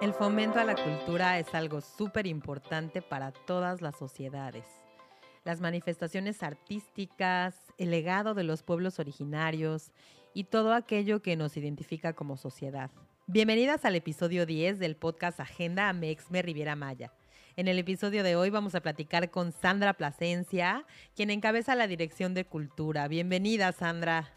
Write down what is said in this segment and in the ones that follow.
El fomento a la cultura es algo súper importante para todas las sociedades. Las manifestaciones artísticas, el legado de los pueblos originarios y todo aquello que nos identifica como sociedad. Bienvenidas al episodio 10 del podcast Agenda Amexme Riviera Maya. En el episodio de hoy vamos a platicar con Sandra Plasencia, quien encabeza la Dirección de Cultura. Bienvenida, Sandra.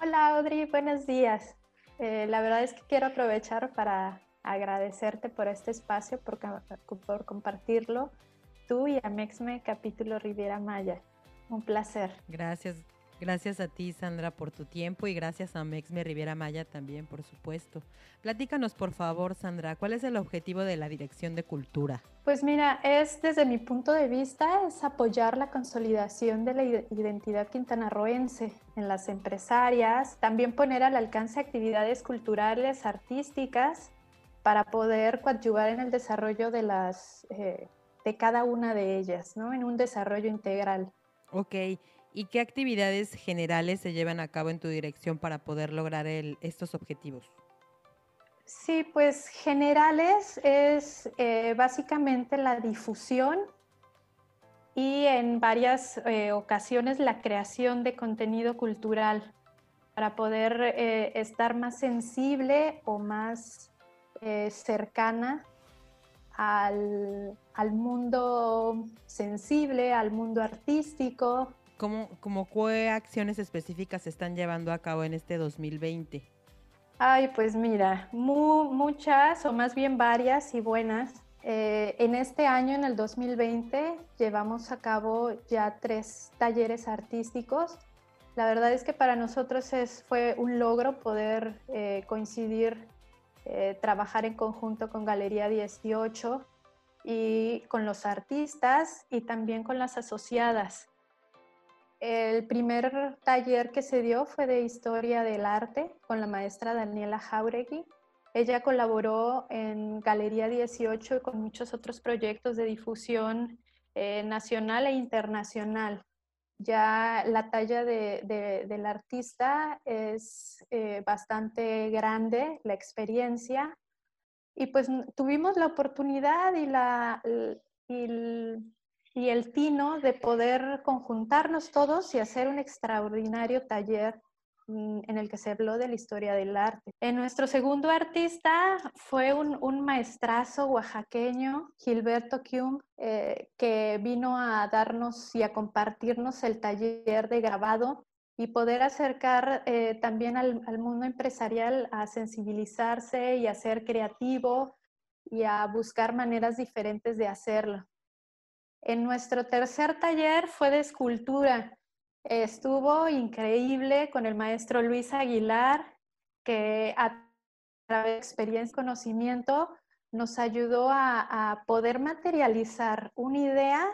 Hola, Audrey, buenos días. Eh, la verdad es que quiero aprovechar para agradecerte por este espacio, por, por compartirlo, tú y Amexme Capítulo Riviera Maya. Un placer. Gracias, gracias a ti, Sandra, por tu tiempo y gracias a Mexme Riviera Maya también, por supuesto. Platícanos, por favor, Sandra, ¿cuál es el objetivo de la Dirección de Cultura? Pues mira, es desde mi punto de vista, es apoyar la consolidación de la identidad quintanarroense en las empresarias, también poner al alcance actividades culturales, artísticas, para poder coadyuvar en el desarrollo de las eh, de cada una de ellas, ¿no? En un desarrollo integral. Ok. ¿Y qué actividades generales se llevan a cabo en tu dirección para poder lograr estos objetivos? Sí, pues generales es eh, básicamente la difusión y en varias eh, ocasiones la creación de contenido cultural para poder estar más sensible o más eh, cercana al, mundo sensible, al mundo artístico. ¿Cómo, como qué acciones específicas se están llevando a cabo en este 2020? Ay, pues mira, muchas o más bien varias y buenas. Eh, en este año, en el 2020, llevamos a cabo ya tres talleres artísticos. La verdad es que para nosotros es, fue un logro poder eh, coincidir eh, trabajar en conjunto con Galería 18 y con los artistas y también con las asociadas. El primer taller que se dio fue de historia del arte con la maestra Daniela Jauregui. Ella colaboró en Galería 18 y con muchos otros proyectos de difusión eh, nacional e internacional ya la talla de, del artista es eh, bastante grande, la experiencia, y pues tuvimos la oportunidad y, la, el, y el tino de poder conjuntarnos todos y hacer un extraordinario taller en el que se habló de la historia del arte. En nuestro segundo artista fue un, maestrazo oaxaqueño, Gilberto Kium, eh, que vino a darnos y a compartirnos el taller de grabado y poder acercar eh, también al, mundo empresarial a sensibilizarse y a ser creativo y a buscar maneras diferentes de hacerlo. En nuestro tercer taller fue de escultura Estuvo increíble con el maestro Luis Aguilar, que a través de experiencia y conocimiento nos ayudó a, poder materializar una idea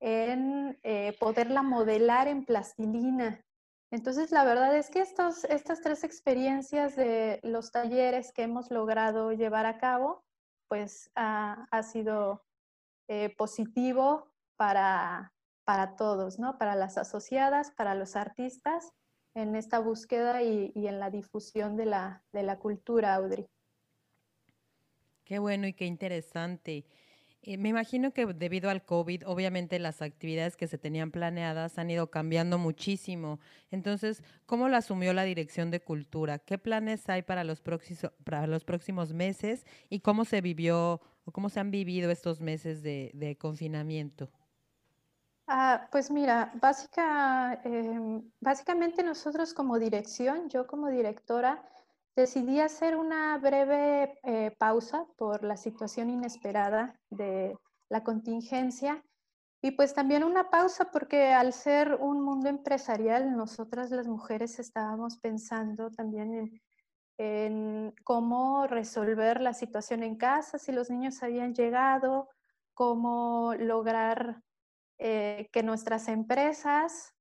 en eh, poderla modelar en plastilina. Entonces, la verdad es que estos, estas tres experiencias de los talleres que hemos logrado llevar a cabo, pues ha, sido eh, positivo para, para todos, ¿no? Para las asociadas, para los artistas, en esta búsqueda y, en la difusión de la, de la cultura, Audrey. Qué bueno y qué interesante. Eh, me imagino que debido al COVID, obviamente las actividades que se tenían planeadas han ido cambiando muchísimo. Entonces, ¿cómo lo asumió la Dirección de Cultura? ¿Qué planes hay para los, próximos, para los próximos meses y cómo se vivió o cómo se han vivido estos meses de confinamiento? Ah, pues mira, em, básicamente nosotros como dirección, yo como directora, decidí hacer una breve eh, pausa por la situación inesperada de la contingencia y pues también una pausa porque al ser un mundo empresarial, nosotras las mujeres estábamos pensando también en cómo resolver la situación en casa, si los niños habían llegado, cómo lograr eh, que nuestras empresas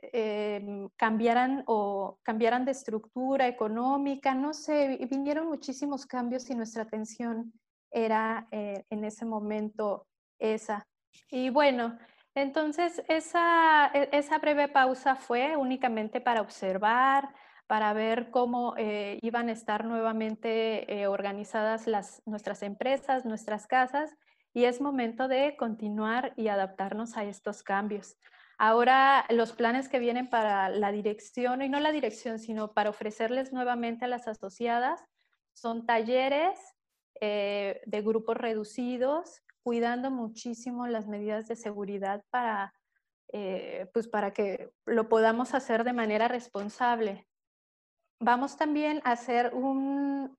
em, cambiaran o cambiaran de estructura económica, no sé, vinieron muchísimos cambios y nuestra atención era eh, en ese momento esa. Y bueno, entonces esa, e, esa breve pausa fue únicamente para observar, para ver cómo eh, iban a estar nuevamente eh, organizadas las, nuestras empresas, nuestras casas, y es momento de continuar y adaptarnos a estos cambios. Ahora los planes que vienen para la dirección, y no la dirección, sino para ofrecerles nuevamente a las asociadas, son talleres eh, de grupos reducidos, cuidando muchísimo las medidas de seguridad para, pues para que lo podamos hacer de manera responsable vamos también a hacer un,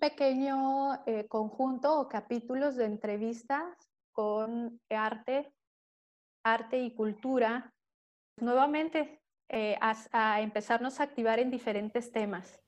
pequeño eh, conjunto o capítulos de entrevistas con arte, arte y cultura, nuevamente eh, a empezarnos a activar en diferentes temas.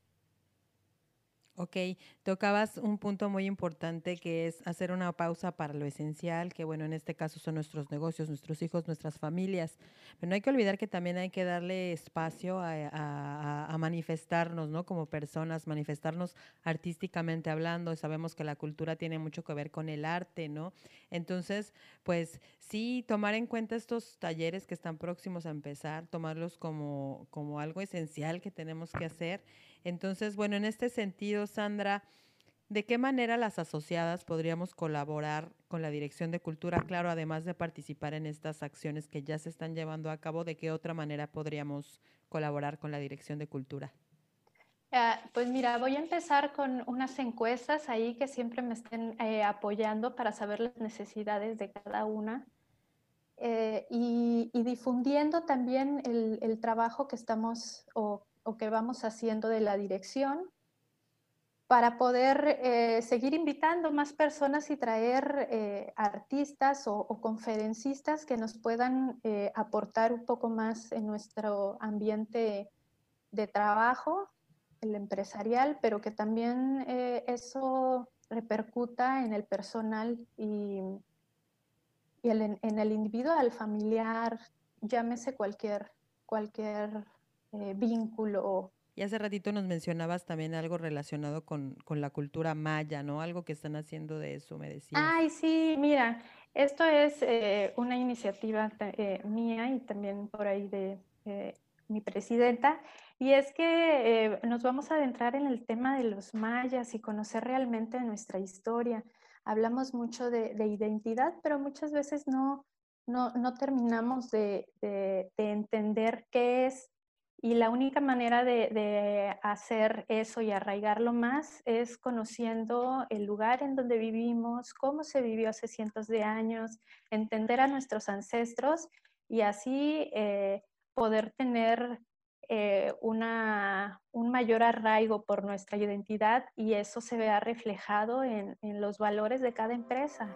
Ok, tocabas un punto muy importante que es hacer una pausa para lo esencial, que bueno, en este caso son nuestros negocios, nuestros hijos, nuestras familias. Pero no hay que olvidar que también hay que darle espacio a, manifestarnos, ¿no? Como personas, manifestarnos artísticamente hablando. Sabemos que la cultura tiene mucho que ver con el arte, ¿no? Entonces, pues sí, tomar en cuenta estos talleres que están próximos a empezar, tomarlos como, como algo esencial que tenemos que hacer entonces, bueno, en este sentido, Sandra, ¿de qué manera las asociadas podríamos colaborar con la Dirección de Cultura? Claro, además de participar en estas acciones que ya se están llevando a cabo, ¿de qué otra manera podríamos colaborar con la Dirección de Cultura? Ah, pues mira, voy a empezar con unas encuestas ahí que siempre me estén eh, apoyando para saber las necesidades de cada una. Eh, y, difundiendo también el, el, trabajo que estamos o o que vamos haciendo de la dirección para poder eh, seguir invitando más personas y traer eh, artistas o, conferencistas que nos puedan eh, aportar un poco más en nuestro ambiente de trabajo, el empresarial, pero que también eso repercuta en el personal y, en el individual, familiar, llámese cualquier, cualquier eh, vínculo. Y hace ratito nos mencionabas también algo relacionado con, con, la cultura maya, ¿no? Algo que están haciendo de eso, me decías. Ay, sí, mira, esto es eh, una iniciativa eh, mía y también por ahí de mi presidenta. Y es que nos vamos a adentrar en el tema de los mayas y conocer realmente nuestra historia. Hablamos mucho de, de identidad, pero muchas veces no, no, no terminamos de, de, de entender qué es y la única manera de, hacer eso y arraigarlo más es conociendo el lugar en donde vivimos, cómo se vivió hace cientos de años, entender a nuestros ancestros y así eh, poder tener eh, una, un mayor arraigo por nuestra identidad y eso se vea reflejado en, en los valores de cada empresa.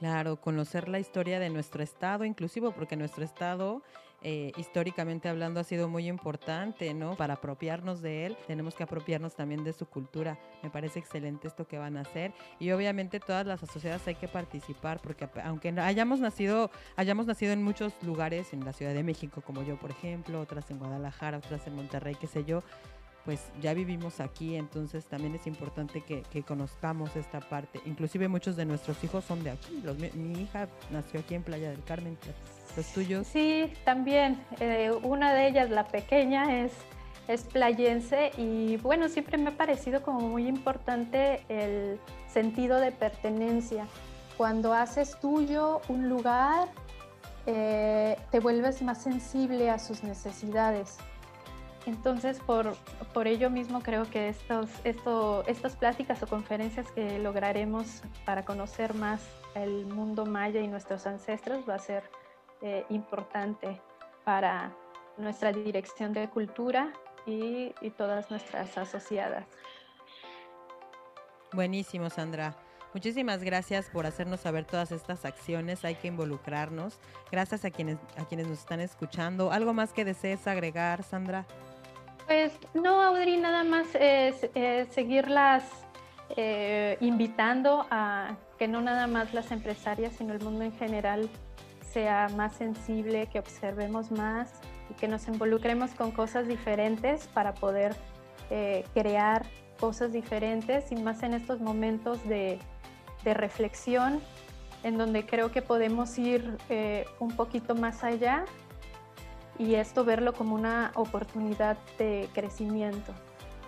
Claro, conocer la historia de nuestro estado, inclusive porque nuestro estado eh, históricamente hablando ha sido muy importante, ¿no? Para apropiarnos de él, tenemos que apropiarnos también de su cultura. Me parece excelente esto que van a hacer y obviamente todas las asociadas hay que participar porque aunque hayamos nacido, hayamos nacido en muchos lugares, en la Ciudad de México como yo, por ejemplo, otras en Guadalajara, otras en Monterrey, qué sé yo, pues ya vivimos aquí, entonces también es importante que, conozcamos esta parte. Inclusive muchos de nuestros hijos son de aquí. mi hija nació aquí en Playa del Carmen. ¿Los tuyos? Sí, también. Eh, una de ellas, la pequeña, es, es playense y bueno, siempre me ha parecido como muy importante el sentido de pertenencia. Cuando haces tuyo un lugar, eh, te vuelves más sensible a sus necesidades. Entonces, por, por ello mismo creo que estos, esto, estas pláticas o conferencias que lograremos para conocer más el mundo maya y nuestros ancestros va a ser eh, importante para nuestra dirección de cultura y, todas nuestras asociadas. Buenísimo, Sandra. Muchísimas gracias por hacernos saber todas estas acciones. Hay que involucrarnos. Gracias a quienes, a quienes nos están escuchando. ¿Algo más que desees agregar, Sandra? Pues no, Audrey, nada más es, seguirlas eh, invitando a que no nada más las empresarias, sino el mundo en general sea más sensible, que observemos más y que nos involucremos con cosas diferentes para poder eh, crear cosas diferentes y más en estos momentos de, reflexión en donde creo que podemos ir eh, un poquito más allá y esto verlo como una oportunidad de crecimiento.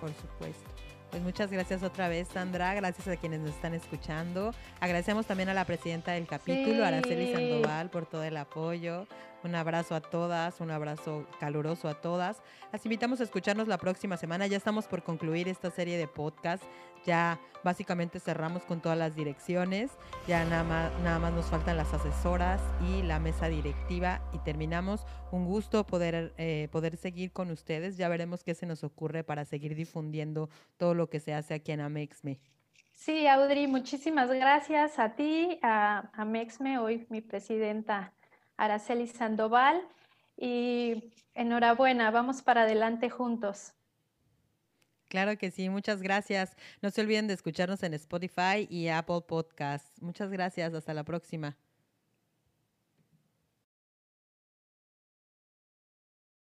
Por supuesto. Pues muchas gracias otra vez, Sandra. Gracias a quienes nos están escuchando. Agradecemos también a la presidenta del capítulo, Araceli Sandoval, por todo el apoyo. Un abrazo a todas, un abrazo caluroso a todas. Las invitamos a escucharnos la próxima semana. Ya estamos por concluir esta serie de podcast. Ya básicamente cerramos con todas las direcciones. Ya nada más, nada más nos faltan las asesoras y la mesa directiva y terminamos. Un gusto poder, eh, poder seguir con ustedes. Ya veremos qué se nos ocurre para seguir difundiendo todo lo que se hace aquí en Amexme. Sí, Audrey, muchísimas gracias a ti, a, a Mexme, hoy mi presidenta Araceli Sandoval. Y enhorabuena, vamos para adelante juntos. Claro que sí, muchas gracias. No se olviden de escucharnos en Spotify y Apple Podcasts. Muchas gracias, hasta la próxima.